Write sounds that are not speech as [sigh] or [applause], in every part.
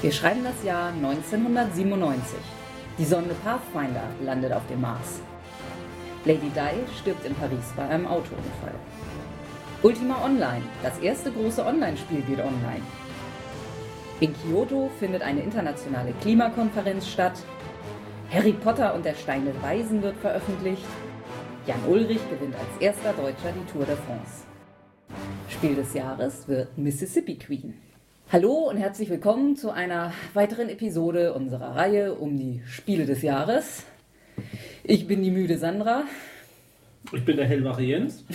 Wir schreiben das Jahr 1997. Die Sonde Pathfinder landet auf dem Mars. Lady Di stirbt in Paris bei einem Autounfall. Ultima Online, das erste große Online-Spiel, geht online. In Kyoto findet eine internationale Klimakonferenz statt. Harry Potter und der Stein des Weisen wird veröffentlicht. Jan Ulrich gewinnt als erster Deutscher die Tour de France. Spiel des Jahres wird Mississippi Queen. Hallo und herzlich willkommen zu einer weiteren Episode unserer Reihe um die Spiele des Jahres. Ich bin die müde Sandra. Ich bin der hellwache Jens.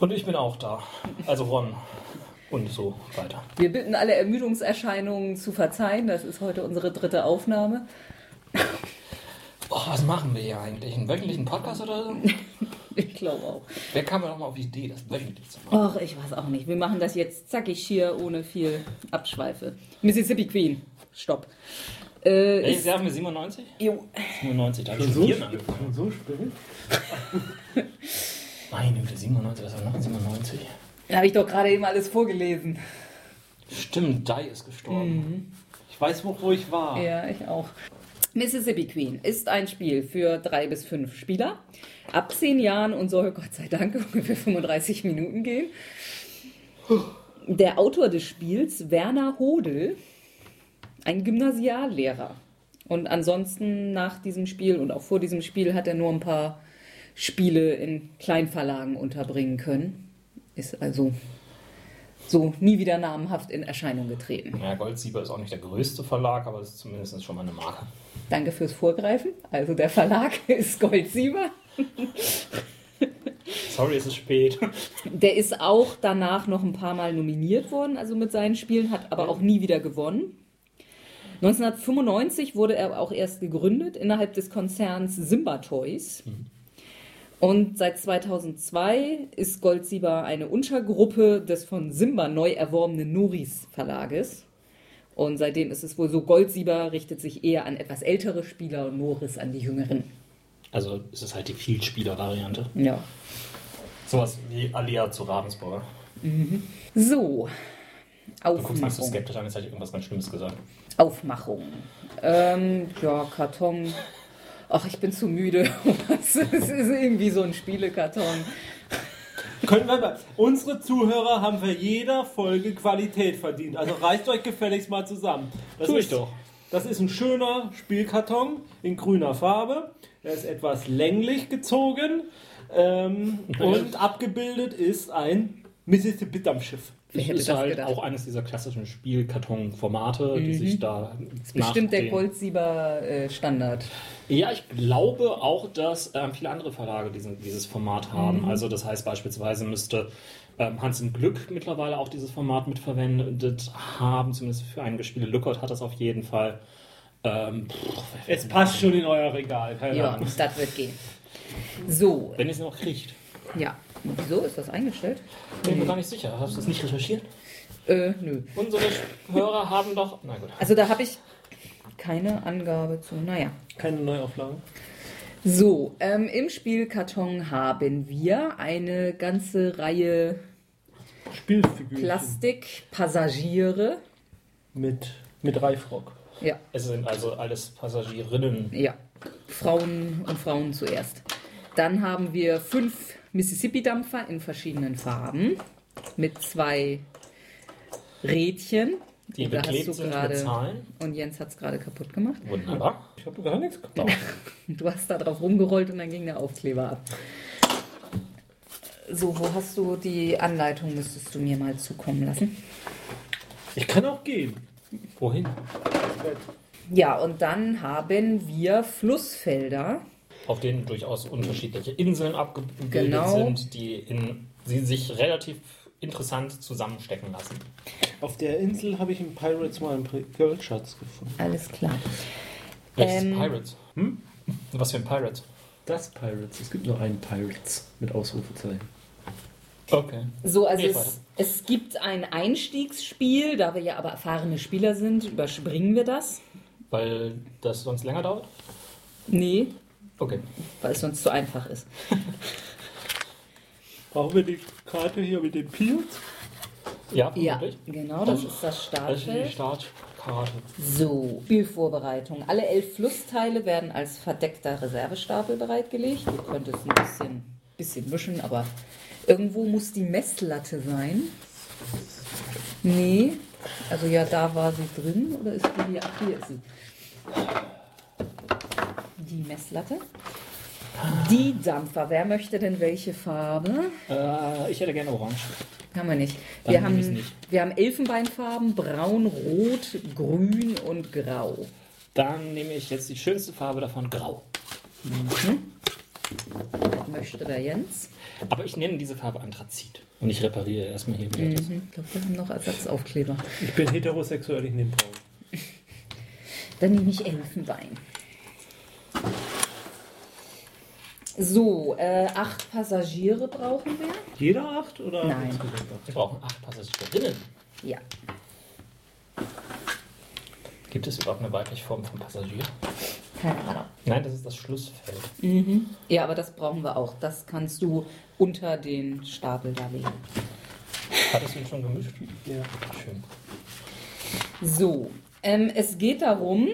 Und ich bin auch da. Also Ron. Und so weiter. Wir bitten alle Ermüdungserscheinungen zu verzeihen. Das ist heute unsere dritte Aufnahme. Oh, was machen wir hier eigentlich? Einen wöchentlichen Podcast oder so? [laughs] Ich glaube auch. Wer kam mir noch mal auf die Idee, das wöchentlich zu machen? Ach, ich weiß auch nicht. Wir machen das jetzt zackig hier, ohne viel Abschweife. Mississippi Queen. Stopp. Äh, Welches ist, Jahr [laughs] haben wir? 97? jo, 97, da habe ich so, schon Vieren angefangen. so spät? Meine Güte, 97, was war noch? 97? habe ich doch gerade eben alles vorgelesen. Stimmt, Dai ist gestorben. Ich weiß, wo, wo ich war. Ja, ich auch. Mississippi Queen ist ein Spiel für drei bis fünf Spieler. Ab zehn Jahren und soll Gott sei Dank [laughs] ungefähr 35 Minuten gehen. Der Autor des Spiels, Werner Hodel, ein Gymnasiallehrer. Und ansonsten nach diesem Spiel und auch vor diesem Spiel hat er nur ein paar Spiele in Kleinverlagen unterbringen können. Ist also so nie wieder namenhaft in Erscheinung getreten. Ja, Goldsieber ist auch nicht der größte Verlag, aber es ist zumindest schon mal eine Marke. Danke fürs Vorgreifen. Also der Verlag [laughs] ist Goldsieber. Sorry, es ist spät. Der ist auch danach noch ein paar Mal nominiert worden, also mit seinen Spielen, hat aber auch nie wieder gewonnen. 1995 wurde er auch erst gegründet innerhalb des Konzerns Simba Toys. Und seit 2002 ist Goldsieber eine Untergruppe des von Simba neu erworbenen Noris Verlages. Und seitdem ist es wohl so, Goldsieber richtet sich eher an etwas ältere Spieler und Noris an die jüngeren. Also es ist halt die Vielspieler-Variante. Ja. Sowas wie Alia zu Ravensburger. So. Du guckst mich so Aufmachung. skeptisch an, jetzt hätte ich irgendwas ganz Schlimmes gesagt. Aufmachung. Ähm, ja, Karton. Ach, ich bin zu müde. [laughs] Es ist irgendwie so ein Spielekarton. Können wir mal. Unsere Zuhörer haben für jeder Folge Qualität verdient. Also reißt euch gefälligst mal zusammen. Das Tu ich ist, doch. Das ist ein schöner Spielkarton in grüner Farbe. Er ist etwas länglich gezogen. Ähm, und abgebildet ist ein Mississippi-Dampfschiff. Wer hätte ist das halt gedacht? auch eines dieser klassischen Spielkarton-Formate, die sich da Bestimmt der. Goldsieber äh, Standard. Ja, ich glaube auch, dass ähm, viele andere Verlage diesen, dieses Format haben. Also das heißt beispielsweise müsste ähm, Hans im Glück mittlerweile auch dieses Format mitverwendet haben, zumindest für einige Spiele. Lookout hat das auf jeden Fall. Ähm, pff, Es passt schon in euer Regal, keine Ja, Ahnung. das wird gehen. So, wenn ihr es noch kriegt. ja. Wieso ist das eingestellt? Bin ich mir gar nicht sicher. Hast du das nicht recherchiert? Äh, nö. Unsere Hörer haben doch. Na gut. Also da habe ich keine Angabe zu. Naja. Keine Neuauflagen. So, ähm, im Spielkarton haben wir eine ganze Reihe Spielfiguren. Plastikpassagiere. Mit, mit Reifrock. Ja, Es sind also alles Passagierinnen. ja. Frauen und Frauen zuerst. Dann haben wir fünf Mississippi-Dampfer in verschiedenen Farben mit zwei Rädchen. Die Und beklebt sind gerade- mit Zahlen. Und Jens hat es gerade kaputt gemacht. Wunderbar. Ich habe gar nichts gebaut. [laughs] Du hast da drauf rumgerollt und dann ging der Aufkleber ab. So, wo hast du die Anleitung? Müsstest du mir mal zukommen lassen. Ich kann auch gehen. Wohin? Ja, und dann haben wir Flussfelder. Auf denen durchaus unterschiedliche Inseln abgebildet Genau. sind, die in, sie sich relativ interessant zusammenstecken lassen. Auf der Insel habe ich in Pirates mal einen Goldschatz gefunden. Alles klar. Welches Ähm, Pirates? Hm? Was für ein Pirate? Das Pirates. Es gibt nur einen Pirates mit Ausrufezeichen. Okay. So, also es, es gibt ein Einstiegsspiel, da wir ja aber erfahrene Spieler sind, überspringen wir das. Weil das sonst länger dauert? Nee, Okay. weil es sonst zu einfach ist. [laughs] Brauchen wir die Karte hier mit den Pions? Ja, Ja, genau, das ist das Das ist die Startfeld. Startkarte. So, Spielvorbereitung. Alle elf Flussteile werden als verdeckter Reservestapel bereitgelegt. Ihr könnt es ein bisschen, bisschen mischen, aber irgendwo muss die Messlatte sein. Nee, also ja, da war sie drin. Oder ist die hier? Ach, hier ist sie. Die Messlatte. Die Dampfer. Wer möchte denn welche Farbe? Äh, ich hätte gerne Orange. Haben wir nicht. Dann Wir haben, nicht. wir haben Elfenbeinfarben, braun, rot, grün und grau. Dann nehme ich jetzt die schönste Farbe davon, Grau. Möchte der Jens? Aber ich nenne diese Farbe Anthrazit. Und ich repariere erstmal hier wieder. Mhm. Ich glaube, wir haben noch Ersatzaufkleber. Ich bin heterosexuell, ich nehme braun. Dann nehme ich Elfenbein. So, äh, acht Passagiere brauchen wir. Jeder acht oder Nein. insgesamt acht? Wir brauchen acht Passagierinnen. Ja, Gibt es überhaupt eine weibliche Form von Passagier? keine Ahnung. Nein, das ist das Schlussfeld. Ja, aber das brauchen wir auch. Das kannst du unter den Stapel da legen. Hattest du ihn schon gemischt? Ja. Schön. So, ähm, es geht darum,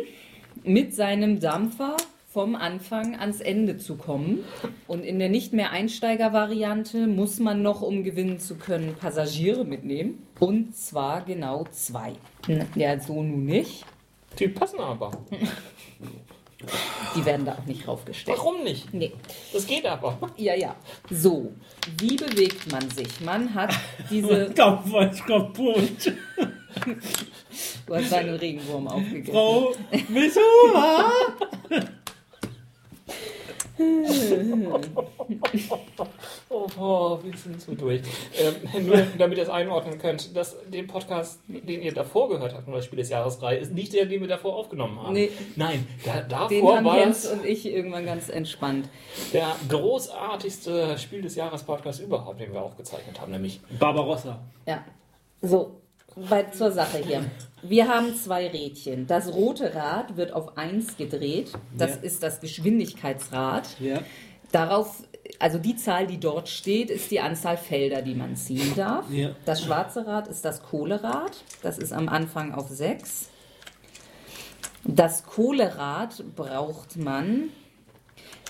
mit seinem Dampfer vom Anfang ans Ende zu kommen. Und in der nicht mehr Einsteiger-Variante muss man noch, um gewinnen zu können, Passagiere mitnehmen. Und zwar genau zwei. Ja, so nun nicht. Die passen aber. Die werden da auch nicht raufgestellt. Warum nicht? Nee. Das geht aber. Ja, ja. So, wie bewegt man sich? Man hat diese. [laughs] Kampfweiß kaputt. Du hast deinen Regenwurm aufgegessen. Frau Missoula! [laughs] Oh, oh, wir sind so durch. Ähm, nur damit ihr es einordnen könnt, dass den Podcast, den ihr davor gehört habt, das Spiel des Jahres 3, ist nicht der, den wir davor aufgenommen haben. Nee. Nein, da, Den davor haben war Jens und ich irgendwann ganz entspannt. der großartigste Spiel des Jahres Podcast überhaupt, den wir aufgezeichnet haben, nämlich Barbarossa. Ja. So, bei, zur Sache hier. Wir haben zwei Rädchen. Das rote Rad wird auf 1 gedreht. Das Ja. ist das Geschwindigkeitsrad. Ja. Darauf, also die Zahl, die dort steht, ist die Anzahl Felder, die man ziehen darf. Ja. Das schwarze Rad ist das Kohlerad. Das ist am Anfang auf 6. Das Kohlerad braucht man,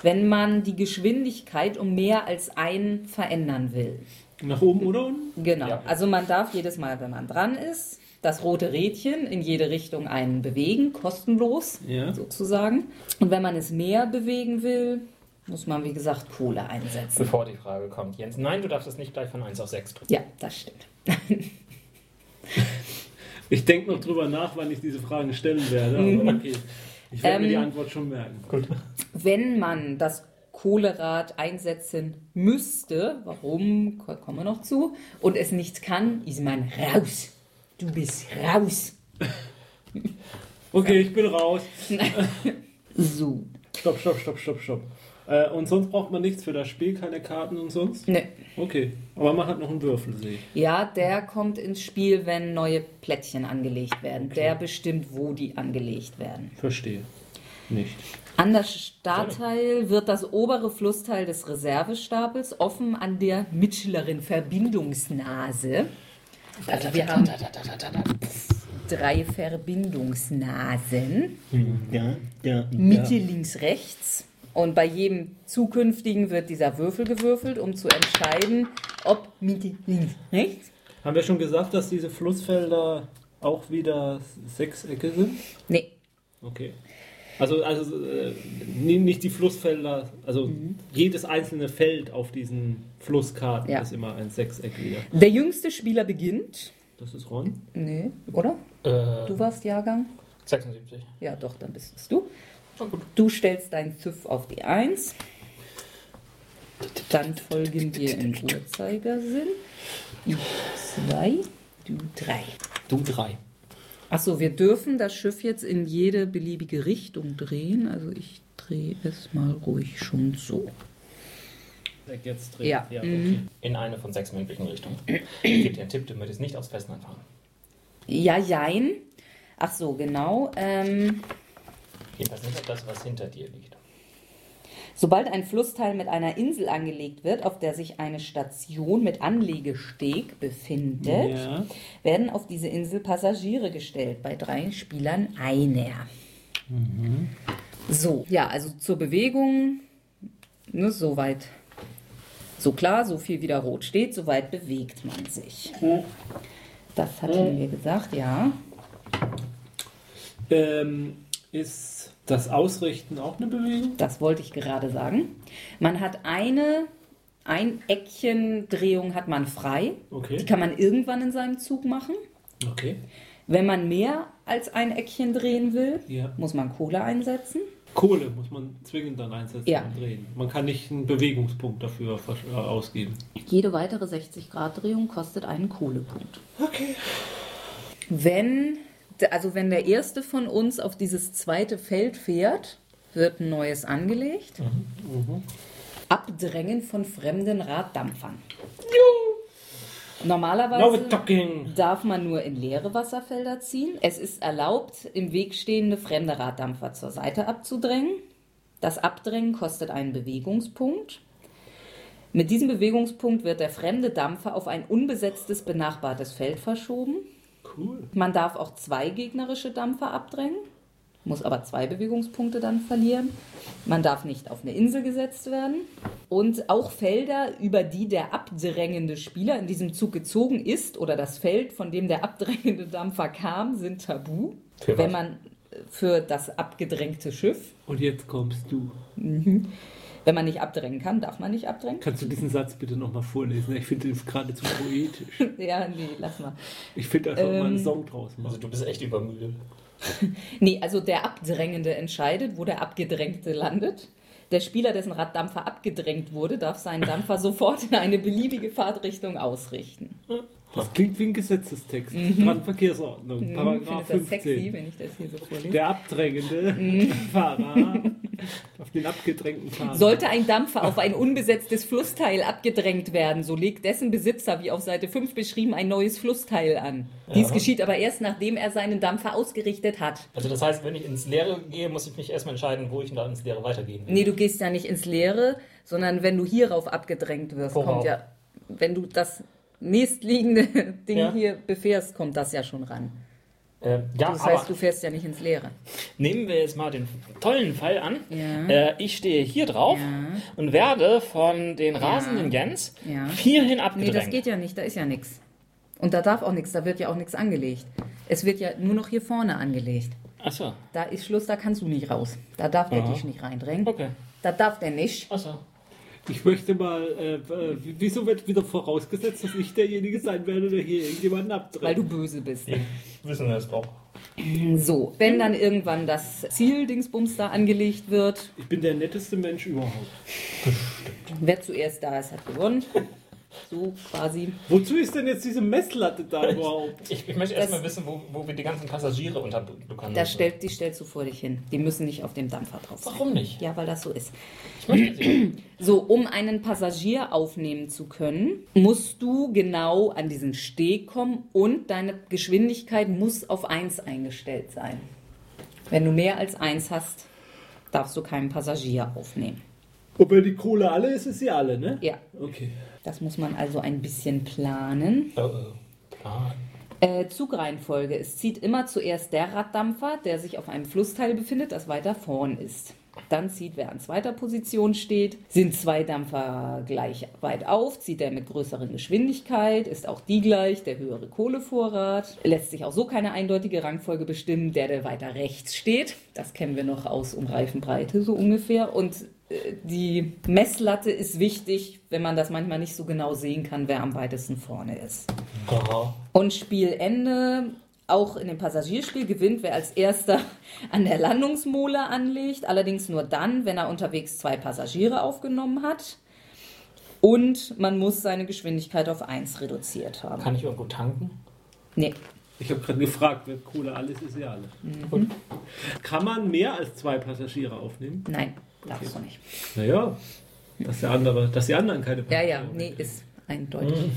wenn man die Geschwindigkeit um mehr als ein verändern will. Nach oben oder unten? Genau. Ja. Also man darf jedes Mal, wenn man dran ist, das rote Rädchen in jede Richtung einen bewegen, kostenlos Ja. sozusagen. Und wenn man es mehr bewegen will, muss man, wie gesagt, Kohle einsetzen. bevor die Frage kommt, Jens, nein, du darfst es nicht gleich von 1 auf 6 drücken. Ja, das stimmt. [laughs] Ich denke noch drüber nach, wann ich diese Fragen stellen werde. Aber okay. Ich werde mir die Ähm, Antwort schon merken. Wenn man das Kohlerad einsetzen müsste, warum, ko- kommen wir noch zu, und es nicht kann, ist man raus. Du bist raus. [laughs] Okay, ich bin raus. [laughs] So. Stopp, stopp, stopp, stopp, stopp. Äh, und sonst braucht man nichts für das Spiel, keine Karten und sonst? Ne. Okay. Aber man hat noch einen Würfel, sehe ich. Ja, der kommt ins Spiel, wenn neue Plättchen angelegt werden. Der bestimmt, wo die angelegt werden. Verstehe. Nicht. An das Startteil wird das obere Flussteil des Reservestapels offen an der mittleren Verbindungsnase. Also wir haben drei Verbindungsnasen. Ja, ja. Mitte, links, rechts. Und bei jedem zukünftigen wird dieser Würfel gewürfelt, um zu entscheiden, ob Mitte, links, rechts. Haben wir schon gesagt, dass diese Flussfelder auch wieder Sechsecke sind? Nee, Okay. Also, also äh, nicht die Flussfelder, also jedes einzelne Feld auf diesen Flusskarten Ja. ist immer ein Sechseck wieder. der jüngste Spieler beginnt. Das ist Ron. Nee, oder? Äh, Du warst Jahrgang? 76. Ja, doch, dann bist es du. Gut. Du stellst dein Ziff auf die 1. Dann folgen wir im Uhrzeigersinn. Ich 2, du 3. Du 3. Achso, wir dürfen das Schiff jetzt in jede beliebige Richtung drehen. Also ich drehe es mal ruhig schon so. Jetzt Ja. okay. In eine von sechs möglichen Richtungen. [clears throat] Ich gebe dir einen Tipp, du möchtest nicht aufs Festland fahren. Ja, jein. Ach so, genau. Ähm, Jedenfalls nicht auf das, was hinter dir liegt. Sobald ein Flussteil mit einer Insel angelegt wird, auf der sich eine Station mit Anlegesteg befindet, Ja. werden auf diese Insel Passagiere gestellt, bei drei Spielern einer. So, ja, also zur Bewegung, ne, soweit, so klar, so viel wie da rot steht, soweit bewegt man sich. Das hatten wir gesagt, ja. Ähm, ist das Ausrichten auch eine Bewegung? Das wollte ich gerade sagen. Man hat eine, ein Eckchen Drehung hat man frei. Okay. Die kann man irgendwann in seinem Zug machen. Okay. Wenn man mehr als ein Eckchen drehen will, Ja. muss man Kohle einsetzen. Kohle muss man zwingend dann einsetzen Ja. und drehen. Man kann nicht einen Bewegungspunkt dafür äh, ausgeben. Jede weitere 60-Grad-Drehung kostet einen Kohlepunkt. Okay. Wenn, also wenn der erste von uns auf dieses zweite Feld fährt, wird ein neues angelegt. Abdrängen von fremden Raddampfern. Now Normalerweise darf man nur in leere Wasserfelder ziehen. Es ist erlaubt, im Weg stehende fremde Raddampfer zur Seite abzudrängen. Das Abdrängen kostet einen Bewegungspunkt. Mit diesem Bewegungspunkt wird der fremde Dampfer auf ein unbesetztes benachbartes Feld verschoben. Cool. Man darf auch zwei gegnerische Dampfer abdrängen, muss aber zwei Bewegungspunkte dann verlieren. Man darf nicht auf eine Insel gesetzt werden. Und auch Felder, über die der abdrängende Spieler in diesem Zug gezogen ist oder das Feld, von dem der abdrängende Dampfer kam, sind tabu. Für wenn man für das abgedrängte Schiff, Und jetzt kommst du. Wenn man nicht abdrängen kann, darf man nicht abdrängen. Kannst du diesen Satz bitte nochmal vorlesen? Ich finde den geradezu poetisch. [laughs] Ja, nee, lass mal. Ich finde, da soll man einen Ähm, Song draus Also machen. du bist echt übermüdet. [laughs] Nee, also der Abdrängende entscheidet, wo der Abgedrängte landet. Der Spieler, dessen Raddampfer abgedrängt wurde, darf seinen Dampfer [laughs] sofort in eine beliebige Fahrtrichtung ausrichten. Das klingt wie ein Gesetzestext. Strandverkehrsordnung, Ich Paragraph finde das sexy, 15. wenn ich das hier so vorlese. Der abdrängende [laughs] Fahrer auf den abgedrängten Fahrer. Sollte ein Dampfer auf ein unbesetztes Flussteil abgedrängt werden, so legt dessen Besitzer, wie auf Seite 5 beschrieben, ein neues Flussteil an. Dies geschieht aber erst, nachdem er seinen Dampfer ausgerichtet hat. Also das heißt, wenn ich ins Leere gehe, muss ich mich erstmal entscheiden, wo ich da ins Leere weitergehen will. Nee, du gehst ja nicht ins Leere, sondern wenn du hierauf abgedrängt wirst, Worauf? kommt ja, wenn du das nächstliegende [laughs] Ding Ja. hier befährst, kommt das ja schon ran. Äh, ja, Das heißt, du fährst ja nicht ins Leere. nehmen wir jetzt mal den tollen Fall an. Ja. Äh, ich stehe hier drauf Ja. und werde von den rasenden Jens Ja. hierhin Nee, abgedrängt. das geht ja nicht, da ist ja nichts. Und da darf auch nichts, da wird ja auch nichts angelegt. Es wird ja nur noch hier vorne angelegt. Achso, Da ist Schluss, da kannst du nicht raus. Da darf der Aha. dich nicht reindrängen. okay. Da darf der nicht. Achso. Ich möchte mal, äh, äh, wieso wird wieder vorausgesetzt, dass ich derjenige sein werde, der hier irgendjemanden abdreht? Weil du böse bist. Wissen wir es doch. So, wenn dann irgendwann das Ziel-Dingsbums da angelegt wird, ich bin der netteste Mensch überhaupt. wer zuerst da ist, hat gewonnen. So quasi. Wozu ist denn jetzt diese Messlatte da [laughs] überhaupt? Ich, ich möchte erstmal wissen, wo, wo wir die ganzen Passagiere unterbekommen. Das stellt, die stellst du vor dich hin. Die müssen nicht auf dem Dampfer drauf sein. Warum nicht? Ja, weil das so ist. Ich möchte sie. So, um einen Passagier aufnehmen zu können, musst du genau an diesen Steg kommen und deine Geschwindigkeit muss auf 1 eingestellt sein. Wenn du mehr als 1 hast, darfst du keinen Passagier aufnehmen. Ob er die Kohle alle ist, ist sie alle, ne? Ja, Okay. Das muss man also ein bisschen planen. Oh, oh. Plan. Äh, Zugreihenfolge. Es zieht immer zuerst der Raddampfer, der sich auf einem Flussteil befindet, das weiter vorn ist. Dann zieht, wer an zweiter Position steht. Sind zwei Dampfer gleich weit auf, zieht er mit größeren Geschwindigkeit, ist auch die gleich, der höhere Kohlevorrat. Lässt sich auch so keine eindeutige Rangfolge bestimmen, der, der weiter rechts steht. Das kennen wir noch aus um Reifenbreite so ungefähr. Und die Messlatte ist wichtig, wenn man das manchmal nicht so genau sehen kann, wer am weitesten vorne ist. Aha. Und Spielende, auch in dem Passagierspiel, gewinnt, wer als erster an der Landungsmole anlegt. Allerdings nur dann, wenn er unterwegs zwei Passagiere aufgenommen hat. Und man muss seine Geschwindigkeit auf 1 reduziert haben. Kann ich irgendwo tanken? Nee, Ich habe gerade gefragt, wer Kohle alles ist, ja alle. Mhm. Kann man mehr als zwei Passagiere aufnehmen? nein, darfst du nicht. Naja, dass, der andere, dass die anderen keine Ja, Passagiere ja, nee, ist eindeutig.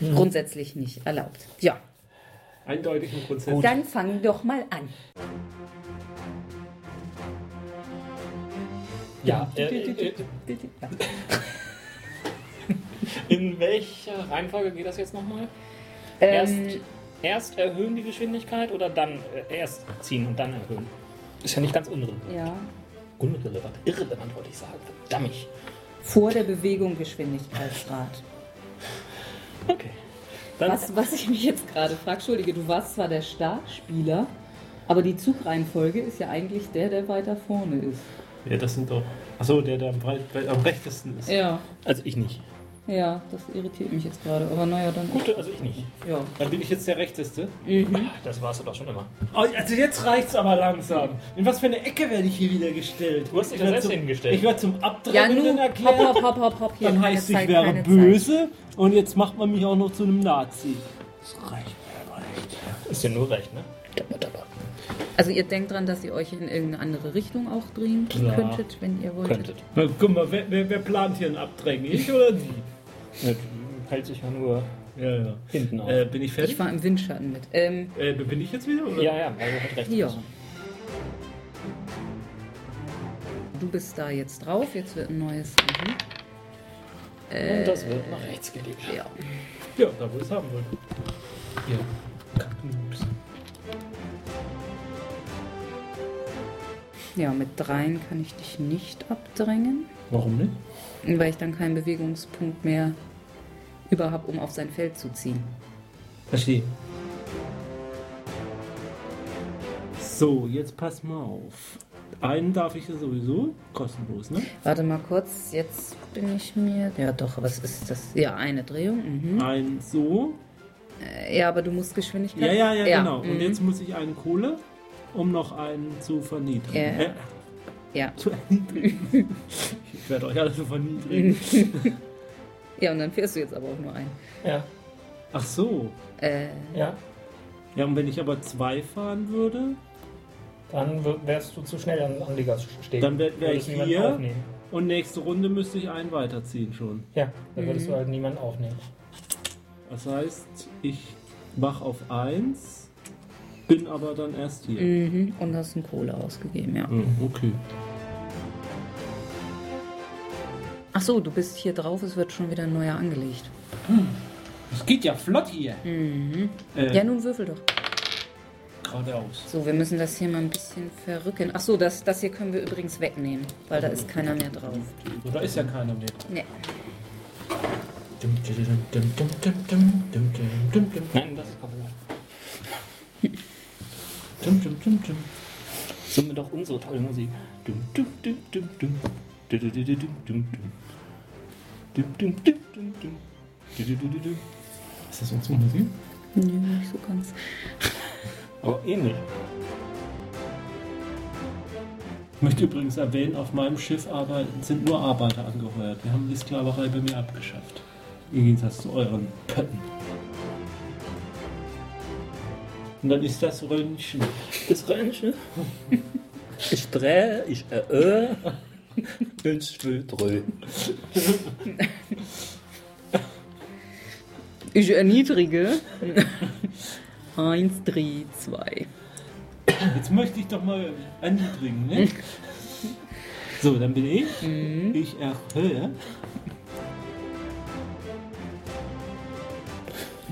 Grundsätzlich nicht erlaubt. Ja, Eindeutig und grundsätzlich. dann fang doch mal an. Ja, äh, äh, Ja. [laughs] in welcher Reihenfolge geht das jetzt nochmal? Ähm, Erst, erst erhöhen die Geschwindigkeit oder dann äh, erst ziehen und dann erhöhen? Ist ja nicht ganz unrelevant. ja. Unrelevant. Irrelevant wollte ich sagen. Verdammt. Vor der Bewegung Geschwindigkeitsgrad. Okay. Dann Was, was ich mich jetzt gerade frage, Entschuldige, du warst zwar der Startspieler, aber die Zugreihenfolge ist ja eigentlich der, der weiter vorne ist. Ja, das sind doch. Achso, der, der am, am rechtesten ist. Ja, Also ich nicht. Ja, das irritiert mich jetzt gerade. Aber naja, dann. Gut, also ich nicht. Ja. Dann bin ich jetzt der rechteste. Das warst du doch schon immer. Oh, also jetzt reicht's aber langsam. In was für eine Ecke werde ich hier wieder gestellt? Du hast dich Ich werd selbst hingestellt. Ich werde zum Ja, Abdrängen hopp, erklärt. hopp, hopp, hopp, hopp. Hier, Dann heißt ich Zeit, wäre böse und jetzt macht man mich auch noch zu einem Nazi. Das reicht mir aber nicht. Ist dir nur recht, ne? Also ihr denkt dran, dass ihr euch in irgendeine andere Richtung auch drehen Ja. könntet, wenn ihr wolltet. Könntet. Na, guck mal, wer, wer, wer plant hier ein Abdrängen? Ich oder Sie? Ja, du hält sich ja nur Ja, ja. hinten auf. Äh, bin ich fertig? Ich war im Windschatten mit. Ähm, Äh, bin ich jetzt wieder? Oder? ja, ja, also hat recht. ja. Du bist da jetzt drauf, jetzt wird ein neues. Mhm. Und das wird nach rechts gelegt. Ja. Ja, da wo ich es haben wollte. Ja. Ups. ja, mit dreien kann ich dich nicht abdrängen, Warum nicht? weil ich dann keinen Bewegungspunkt mehr über habe, um auf sein Feld zu ziehen. Verstehe. So, jetzt pass mal auf. Einen darf ich ja sowieso kostenlos, ne? Warte mal kurz, jetzt bin ich mir. Ja, doch, was ist das? Ja, eine Drehung. Mhm. Ein so. Äh, Ja, aber du musst Geschwindigkeit. Ja, ja, ja, genau. Und mhm. jetzt muss ich einen Kohle, um noch einen zu verniedrigen. Ja. Äh, Ja. [laughs] zu erniedrigen. ich werde euch alle so verniedrigen. [laughs] [laughs] ja, und dann fährst du jetzt aber auch nur ein. Ja, Ach so. Äh, ja. Ja, und wenn ich aber zwei fahren würde, Dann wärst du zu schnell an, an die Gas stehen. Dann wär- wär ich niemanden hier. Aufnehmen. und nächste Runde müsste ich einen weiterziehen schon. Ja, dann würdest du halt niemanden aufnehmen. Das heißt, ich mach auf eins, bin aber dann erst hier. mhm. Und hast einen Kohle ausgegeben, ja. Hm, Okay. Ach so, du bist hier drauf, es wird schon wieder ein neuer angelegt. Es geht ja flott hier. Mhm. Äh, Ja, nun würfel doch. geradeaus. So, wir müssen das hier mal ein bisschen verrücken. Ach so, das, das hier können wir übrigens wegnehmen, weil da ist keiner mehr drauf. So, da ist ja keiner mehr. Nee. Nein, das ist Copyright. Summe doch unsere tolle Musik. Dum, dum, dum, dum, dum. Ist das unsere Musik? Nee, nicht so ganz. Aber ähnlich. Ich möchte übrigens erwähnen, auf meinem Schiff arbeiten, sind nur Arbeiter angeheuert. Wir haben die Sklaverei bei mir abgeschafft. Im Gegensatz zu euren Pötten. Und dann ist das Röntgen. Das Röntgen. Ich drehe, ich eröhe. Und ich will drehen. Ich erniedrige. [laughs] Eins, drei, zwei. Jetzt möchte ich doch mal erniedrigen, ne? [laughs] So, dann bin ich. Ich erhöhe.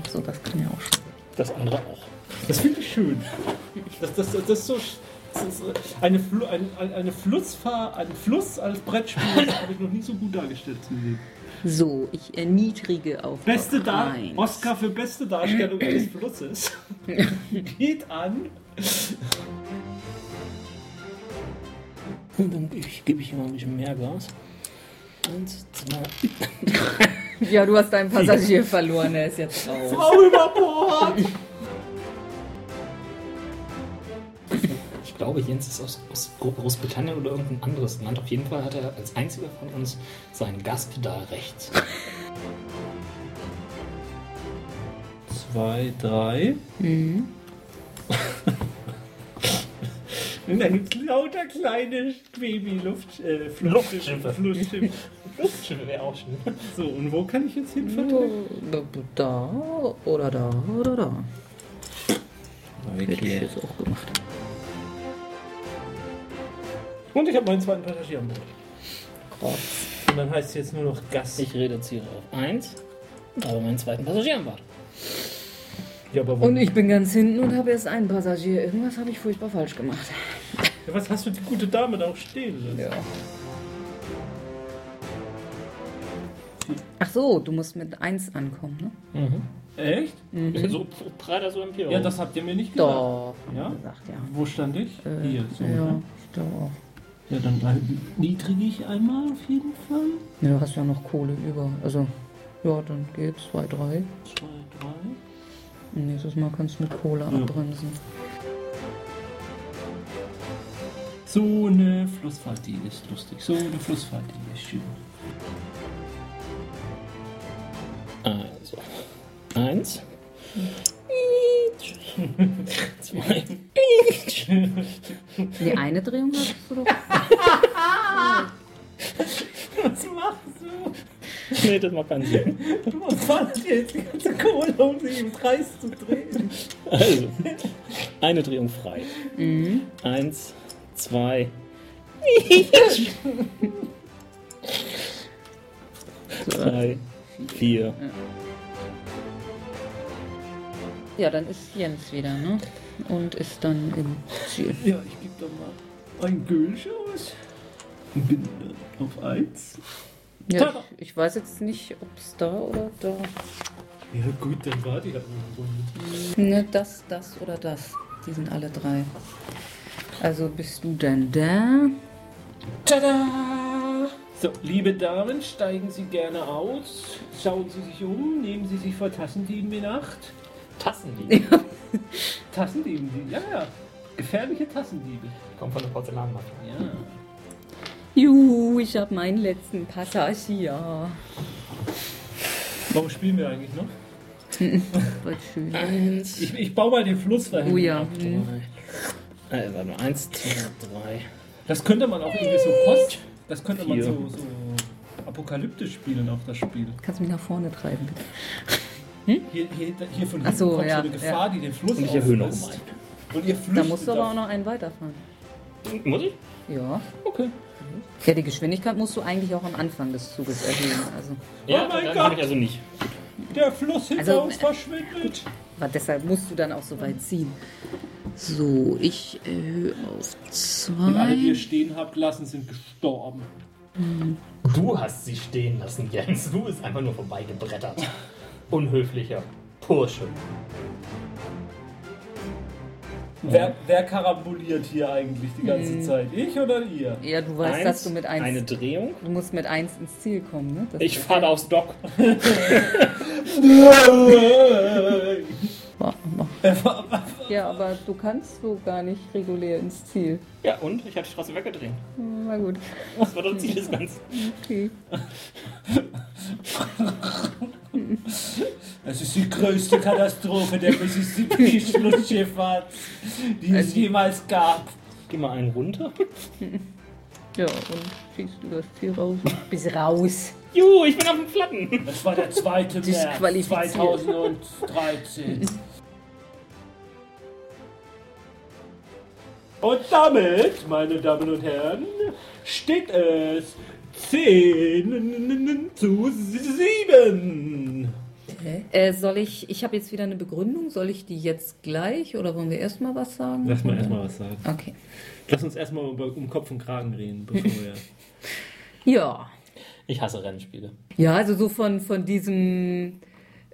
So, das kann ja auch schon. Das andere auch. Das finde ich schön. Das, das, das ist so. Ist eine, Flu, ein, ein- eine Flussfahr, ein Fluss als Brettspiel habe ich noch nie so gut dargestellt gesehen. So, ich erniedrige auf Beste Dar eins. Oscar für beste Darstellung eines Flusses [laughs] geht an. Und dann gebe ich, gebe ich hier mal ein bisschen mehr Gas. Eins, zwei. Ja, du hast deinen Passagier verloren, er ist jetzt raus. Frau über [laughs] Ich glaube, Jens ist aus, aus Großbritannien oder irgendein anderes Land. Auf jeden Fall hat er als einziger von uns sein Gaspedal rechts. Zwei, drei. Mhm. [laughs] Und dann gibt es lauter kleine Baby-Luft, äh, Luftschiffe. Flussschiffe. Luftschiffe [laughs] wäre auch schön. So, und wo kann ich jetzt hin verteilen? Da oder da oder da. Hätte ich jetzt auch gemacht. Und ich habe meinen zweiten Passagier an Bord. Rotz. Und dann heißt es jetzt nur noch Gas. Ich reduziere auf 1, aber meinen zweiten Passagier am Bord. Ja, aber Und ich bin ganz hinten und habe erst einen Passagier. Irgendwas habe ich furchtbar falsch gemacht. ja, was hast du die gute Dame da auch stehen lassen? Ja. Ach so, du musst mit 1 ankommen, ne? Echt? So breiter so Imperium. Ja, das habt ihr mir nicht gesagt. Doch. Ja? Gesagt, ja. Wo stand ich? Hier. So, ja, ne? doch. Ja, dann niedrige ich einmal auf jeden Fall. Ja, du hast ja noch Kohle über. Also, ja, dann geht's. 2, 3. Zwei, drei. Nächstes Mal kannst du mit Kohle abbremsen. So eine Flussfahrt, die ist lustig. So eine Flussfahrt, die ist schön. Also, 1. [laughs] Zwei. Die eine Drehung hattest du doch. Nee, das macht keinen Sinn. Du fandst jetzt die ganze Kohle, um sie im Kreis zu drehen. Also, eine Drehung frei. Eins, zwei. Drei, vier. Ja, dann ist Jens wieder, ne? Und ist dann im Ziel. Ja, ich gebe da mal ein Gölsch aus. Und bin dann auf eins. Ja, ich, ich weiß jetzt nicht, ob es da oder da. Ja gut, dann war die halt irgendwo. Ne, das, das oder das. Die sind alle drei. Also bist du denn da? Tada! So, liebe Damen, steigen Sie gerne aus. Schauen Sie sich um. Nehmen Sie sich vor Tassendieben in Acht. Tassendiebe. [laughs] Tassendieben, die, ja, ja. Gefährliche Tassendiebe. Kommt von der Porzellanmafia. Ja. Juhu, ich habe meinen letzten Passagier. Warum spielen wir eigentlich noch? [laughs] Voll schön. Eins, Ich, ich baue mal den Fluss dahin. Oh ja. hm. drei. Äh, warte mal. Eins, zwei, drei. Das könnte man auch irgendwie so post. Das könnte man Vier. so, so apokalyptisch spielen, auch das Spiel. Kannst mich nach vorne treiben, bitte. Hier, hier, hier von Ach hinten so, kommt ja, so eine Gefahr, ja. die den Fluss Und ich erhöhe noch einen. Und ihr flüchtet Da musst du aber auch noch einen weiterfahren. Muss ich? Ja. Okay. Ja, die Geschwindigkeit musst du eigentlich auch am Anfang des Zuges erhöhen. Also, Ja, Oh mein dann Gott. habe ich also nicht. Der Fluss hinter Also, uns äh, verschwindet. aber deshalb musst du dann auch so weit ziehen. So, ich erhöhe auf Und alle, die ihr zwei. stehen habt lassen, sind gestorben. Du hast sie stehen lassen, Jens. Du bist einfach nur vorbeigebrettert. [laughs] Unhöflicher Bursche. Wer, wer karamboliert hier eigentlich die ganze Zeit? Ich oder ihr? Ja, du weißt, dass du mit eins. Eine Drehung. Du musst mit eins ins Ziel kommen, ne? Das Ich fahre aufs Dock. [laughs] Mach, mach. Ja, aber du kannst so gar nicht regulär ins Ziel. Ja, und? Ich habe die Straße weggedreht. Na gut, Das war das Ziel des Ganzen. okay. [laughs] [laughs] Es ist die größte Katastrophe der Mississippi-Schlussschifffahrt, die es jemals gab. Geh mal einen runter. [laughs] Ja, und schießt du das Ziel raus? Bis raus. Juhu, ich bin auf dem Platten. Das war der 2. März Disqualifiziert. 2013. Und damit, meine Damen und Herren, steht es 10 zu 7. Äh, soll ich, ich habe jetzt wieder eine Begründung, soll ich die jetzt gleich oder wollen wir erstmal was sagen? Lass mal erstmal was sagen. Okay. Lass uns erstmal um, um Kopf und Kragen reden, bevor wir. [laughs] Ja. Ich hasse Rennspiele. Ja, also so von, von diesem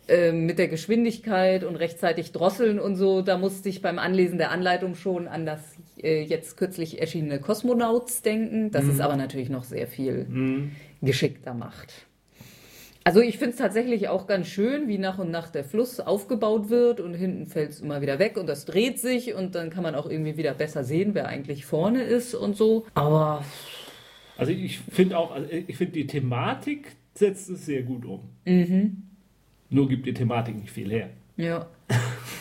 äh, mit der Geschwindigkeit und rechtzeitig drosseln und so, da musste ich beim Anlesen der Anleitung schon an das äh, jetzt kürzlich erschienene Cosmonauts denken, das es aber natürlich noch sehr viel geschickter macht. Also ich finde es tatsächlich auch ganz schön, wie nach und nach der Fluss aufgebaut wird und hinten fällt es immer wieder weg und das dreht sich und dann kann man auch irgendwie wieder besser sehen, wer eigentlich vorne ist und so. Aber Also ich finde auch, also ich finde die Thematik setzt es sehr gut um. Nur gibt die Thematik nicht viel her. Ja.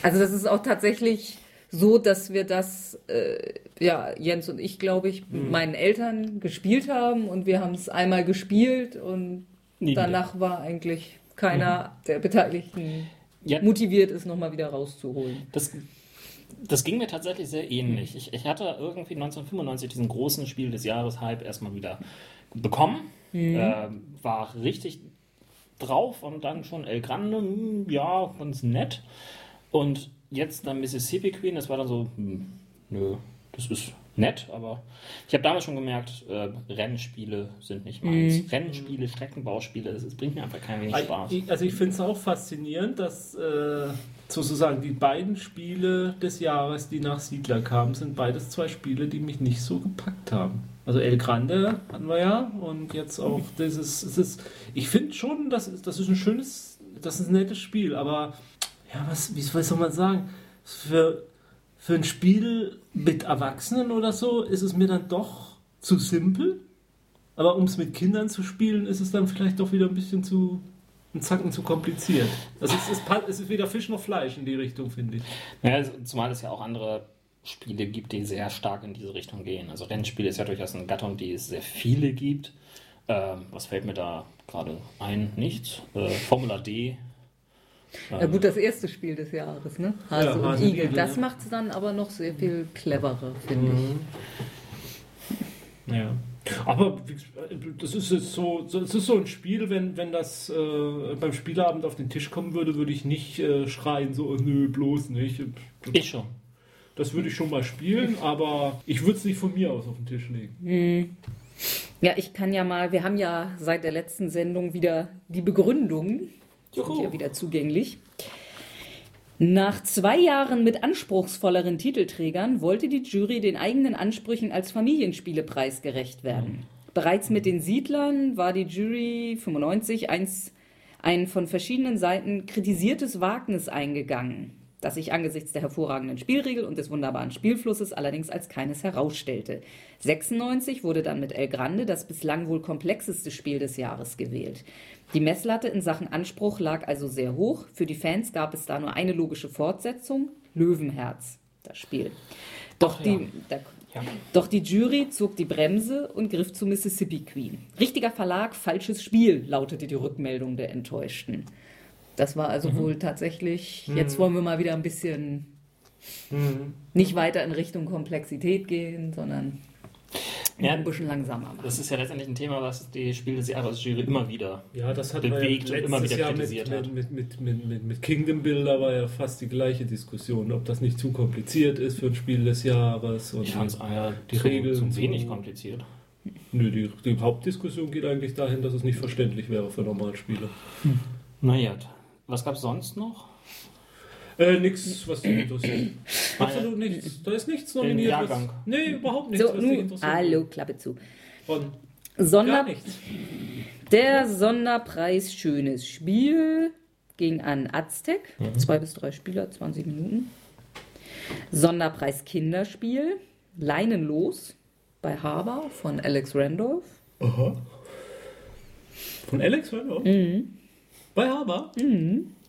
Also das ist auch tatsächlich so, dass wir das, äh, ja, Jens und ich, glaube ich, mit meinen Eltern gespielt haben und wir haben es einmal gespielt und Nie danach war eigentlich keiner der Beteiligten Ja. motiviert, es nochmal wieder rauszuholen. Das, das ging mir tatsächlich sehr ähnlich. Ich, ich hatte irgendwie 1995 diesen großen Spiel des Jahres Hype erstmal wieder bekommen. Äh, war richtig drauf und dann schon El Grande, hm, ja, ganz nett. Und jetzt dann Mississippi Queen, das war dann so, hm, nö, das ist nett, aber ich habe damals schon gemerkt, äh, Rennspiele sind nicht meins. Rennspiele, Streckenbauspiele, das bringt mir einfach kein wenig Spaß. Also ich finde es auch faszinierend, dass äh, sozusagen die beiden Spiele des Jahres, die nach Siedler kamen, sind beides zwei Spiele, die mich nicht so gepackt haben. Also El Grande hatten wir ja und jetzt auch dieses, es ist, ich finde schon, das ist, das ist ein schönes, das ist ein nettes Spiel, aber ja, was, wie was soll man sagen, für, für ein Spiel mit Erwachsenen oder so ist es mir dann doch zu simpel. Aber um es mit Kindern zu spielen, ist es dann vielleicht doch wieder ein bisschen zu, ein Zacken zu kompliziert. Also es ist, es ist weder Fisch noch Fleisch in die Richtung, finde ich. Ja, also zumal es ja auch andere Spiele gibt, die sehr stark in diese Richtung gehen. Also Rennspiele ist ja durchaus eine Gattung, die es sehr viele gibt. Ähm, was fällt mir da gerade ein? Nichts. Äh, Formula D. Ja gut, das erste Spiel des Jahres, ne? Hase Ja, und Hase und Igel. Igel, Das ja. macht es dann aber noch sehr viel cleverer, finde ich. Ja. Aber gesagt, das ist jetzt so, es ist so ein Spiel, wenn, wenn das äh, beim Spielabend auf den Tisch kommen würde, würde ich nicht äh, schreien, so, nö, bloß nicht. Ich schon. Das würde ich schon mal spielen, aber ich würde es nicht von mir aus auf den Tisch legen. Ja, ich kann ja mal, wir haben ja seit der letzten Sendung wieder die Begründungen. Sind Juhu. ja wieder zugänglich. Nach zwei Jahren mit anspruchsvolleren Titelträgern wollte die Jury den eigenen Ansprüchen als Familienspielepreis gerecht werden. Bereits mit den Siedlern war die Jury 95 eins, ein von verschiedenen Seiten kritisiertes Wagnis eingegangen, das sich angesichts der hervorragenden Spielregel und des wunderbaren Spielflusses allerdings als keines herausstellte. 96 wurde dann mit El Grande das bislang wohl komplexeste Spiel des Jahres gewählt. Die Messlatte in Sachen Anspruch lag also sehr hoch. Für die Fans gab es da nur eine logische Fortsetzung: Löwenherz, das Spiel. Doch, Ach ja. die, da, Ja. doch die Jury zog die Bremse und griff zu Mississippi Queen. Richtiger Verlag, falsches Spiel, lautete die Rückmeldung der Enttäuschten. Das war also wohl tatsächlich, jetzt wollen wir mal wieder ein bisschen nicht weiter in Richtung Komplexität gehen, sondern Ja, ein bisschen langsamer machen. das ist ja letztendlich ein Thema, was die Spiel des Jahres Jury immer wieder. Ja, das hat bewegt ja und immer wieder Jahr kritisiert mit, hat. mit, mit, mit, mit, mit Kingdom Builder war ja fast die gleiche Diskussion, ob das nicht zu kompliziert ist für ein Spiel des Jahres. Und Ich fand es Die zu, Regeln zu so- wenig kompliziert. Nö, die, die Hauptdiskussion geht eigentlich dahin, dass es nicht verständlich wäre für Normalspieler. Naja, was gab es sonst noch? Äh, nix, was dich interessiert. [clears throat] Absolut nichts. Da ist nichts nominiert. Was, nee, überhaupt nichts, So, was dich nun, interessiert. hallo, Klappe zu. Von Sonder, gar nichts. Der Sonderpreis Schönes Spiel ging an Aztec. Mhm. Zwei bis drei Spieler, 20 Minuten. Sonderpreis Kinderspiel. Leinenlos bei Haber von Alex Randolph. Aha. Von Alex Randolph? Mhm. Bei Haber?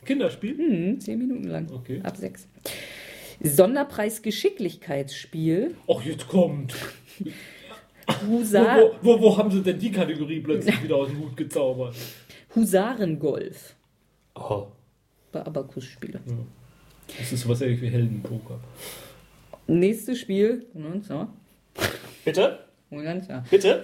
Kinderspiel? Mhm, zehn Minuten lang. Okay. Ab sechs. Sonderpreis Geschicklichkeitsspiel. Ach, jetzt kommt. Wo, Husar wo, wo, wo haben sie denn die Kategorie plötzlich wieder aus dem Hut gezaubert? Husarengolf. Oh. Bei Abakus-Spiele. Das ist sowas ähnlich wie Heldenpoker. Nächstes Spiel. Bitte? Bitte?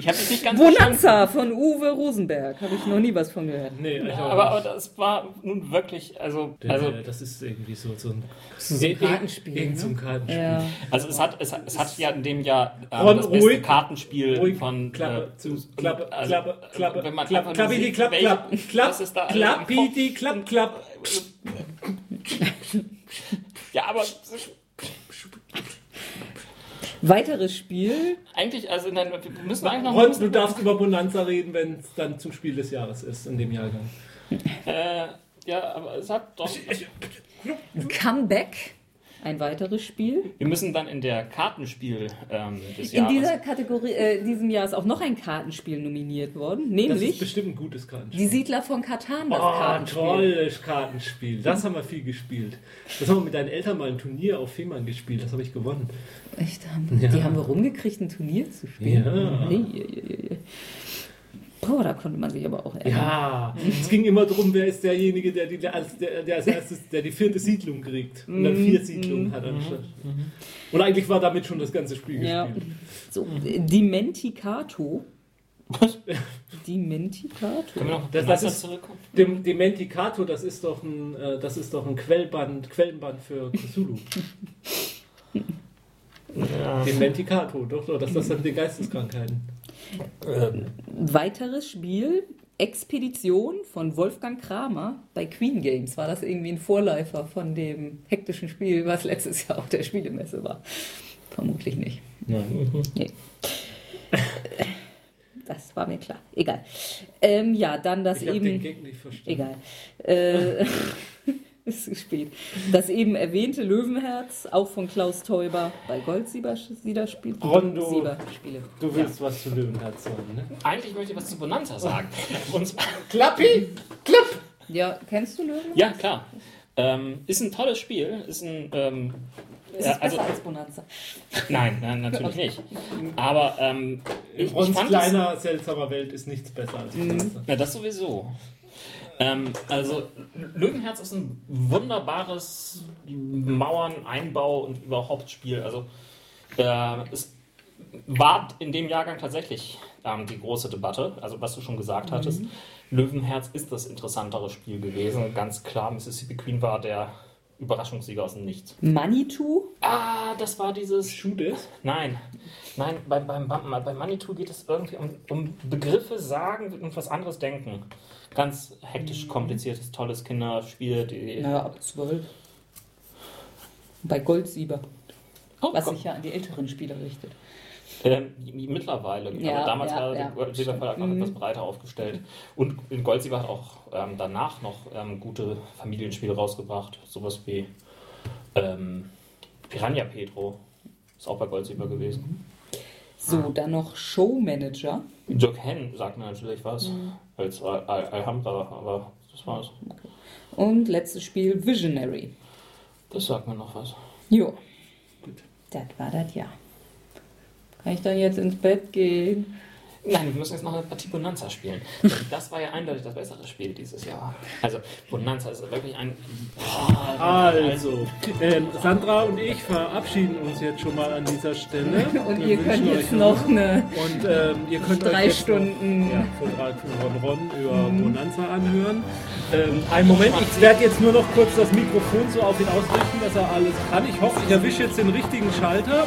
Ich habe dich nicht ganz verstanden. Bonanza von Uwe Rosenberg. Habe ich noch nie was von gehört. Nee, ich auch Aber, aber das war nun wirklich, also, Der- also, das ist irgendwie so, so ein, so ein Kartenspiel, Irgend ne? so ein Kartenspiel. Ja. also es hat, es, hat- es hat ja in dem Jahr ähm, das beste ruhig. Kartenspiel Ruhig, von Klappe, äh, zu, Klappe, also, Klappe, Klappe, wenn man Klappe, Klappidi, sieht, Klapp, welche- Klapp, Klapp, was ist da Klappidi, Klapp, Klapp. [laughs] Ja, aber Weiteres Spiel. eigentlich, also nein, wir müssen eigentlich noch Ron, du darfst über Bonanza reden, wenn es dann zum Spiel des Jahres ist, in dem Jahrgang. äh, ja, aber es hat doch. Comeback. Ein weiteres Spiel. Wir müssen dann in der Kartenspiel ähm, des In Jahres. dieser Kategorie, äh, diesem Jahr ist auch noch ein Kartenspiel nominiert worden, Das ist nämlich bestimmt ein gutes Kartenspiel. die Siedler von Katan, das Oh, Kartenspiel. tolles Kartenspiel. Das haben wir viel gespielt. Das haben wir mit deinen Eltern mal ein Turnier auf Fehmarn gespielt. Das habe ich gewonnen. Echt, haben, Ja. Die haben wir rumgekriegt, ein Turnier zu spielen. Ja. Hey, hey, hey, hey. Boah, da konnte man sich aber auch ärgern. Ja, es ging immer darum, wer ist derjenige, der, die, der, der, als erstes, der die vierte Siedlung kriegt und dann vier Siedlungen hat anstatt. Und eigentlich war damit schon das ganze Spiel Ja. gespielt. So, Dimenticato. Die Menticato. Können wir noch Das- das, ist- zurückkommen? Dem, dem Menticato, das ist doch ein, äh, das ist doch ein Quellband, Quellenband für Cthulhu. Ja. Dem Menticato, doch, doch, das, das sind die Geisteskrankheiten. Ähm, Weiteres Spiel, Expedition von Wolfgang Kramer bei Queen Games. War das irgendwie ein Vorläufer von dem hektischen Spiel, was letztes Jahr auf der Spielemesse war? Vermutlich nicht. mhm. Das war mir klar. Egal. Ähm, ja, dann das Ich habe den eben. Gag nicht verstanden. Egal. Äh, [laughs] ist zu spät. Das eben erwähnte Löwenherz, auch von Klaus Teuber bei Goldsieber Sieder Spiel. Rondo. Du willst was zu Löwenherz sagen, ne? Eigentlich möchte ich was zu Bonanza sagen. [laughs] Und zwar, Klappi! Klapp! Ja, kennst du Löwenherz? ja, klar. Ähm, ist ein tolles Spiel. Ist ein. Ähm, Ist ja, es also, besser als Bonanza? [laughs] nein, nein, natürlich nicht. Aber ähm, In ich, ich kleiner, seltsamer Welt ist nichts besser als Mhm. Bonanza. Ja, das sowieso. Ähm, also, Löwenherz ist ein wunderbares Mauern-, Einbau- und überhaupt Spiel. Also, äh, es war in dem Jahrgang tatsächlich ähm, die große Debatte. Also, was du schon gesagt hattest. Löwenherz ist das interessantere Spiel gewesen. Ganz klar, Mississippi Queen war der Überraschungssieger aus dem Nichts. Manitou? Ah, das war dieses. Shoot is? Nein, nein, beim, beim, beim, bei Manitou geht es irgendwie um, um Begriffe sagen und was anderes denken. Ganz hektisch, kompliziertes, tolles Kinderspiel. Die, Naja, ab 12. Bei Goldsieber, oh, was komm. sich ja an die älteren Spieler richtet. Ähm, mittlerweile. Ja, aber damals ja, war ja. der Goldsieber Verlag noch Mhm. etwas breiter aufgestellt. Und in Goldsieber hat auch ähm, danach noch ähm, gute Familienspiele rausgebracht. Sowas wie ähm, Piranha Pedro. Ist auch bei Goldsieber gewesen. So, dann noch Showmanager. Dirk Henn sagt mir natürlich was. Mhm. Als Al Al Alhambra, aber das war's. Und letztes Spiel Visionary. Das sagt mir noch was. Jo. Das war das ja. Kann ich dann jetzt ins Bett gehen? Nein, wir müssen jetzt noch eine Partie Bonanza spielen. Das war ja eindeutig das bessere Spiel dieses Jahr. Also, Bonanza ist wirklich ein. Also, ähm, Sandra und ich verabschieden uns jetzt schon mal an dieser Stelle. [laughs] Und Wir ihr könnt jetzt euch noch eine Und ähm, ihr könnt drei euch Stunden. Noch, ja, Vortrag von Ron über Bonanza anhören. Ähm, einen Moment, ich werde jetzt nur noch kurz das Mikrofon so auf ihn ausrichten, dass er alles kann. Ich hoffe, ich erwische jetzt den richtigen Schalter.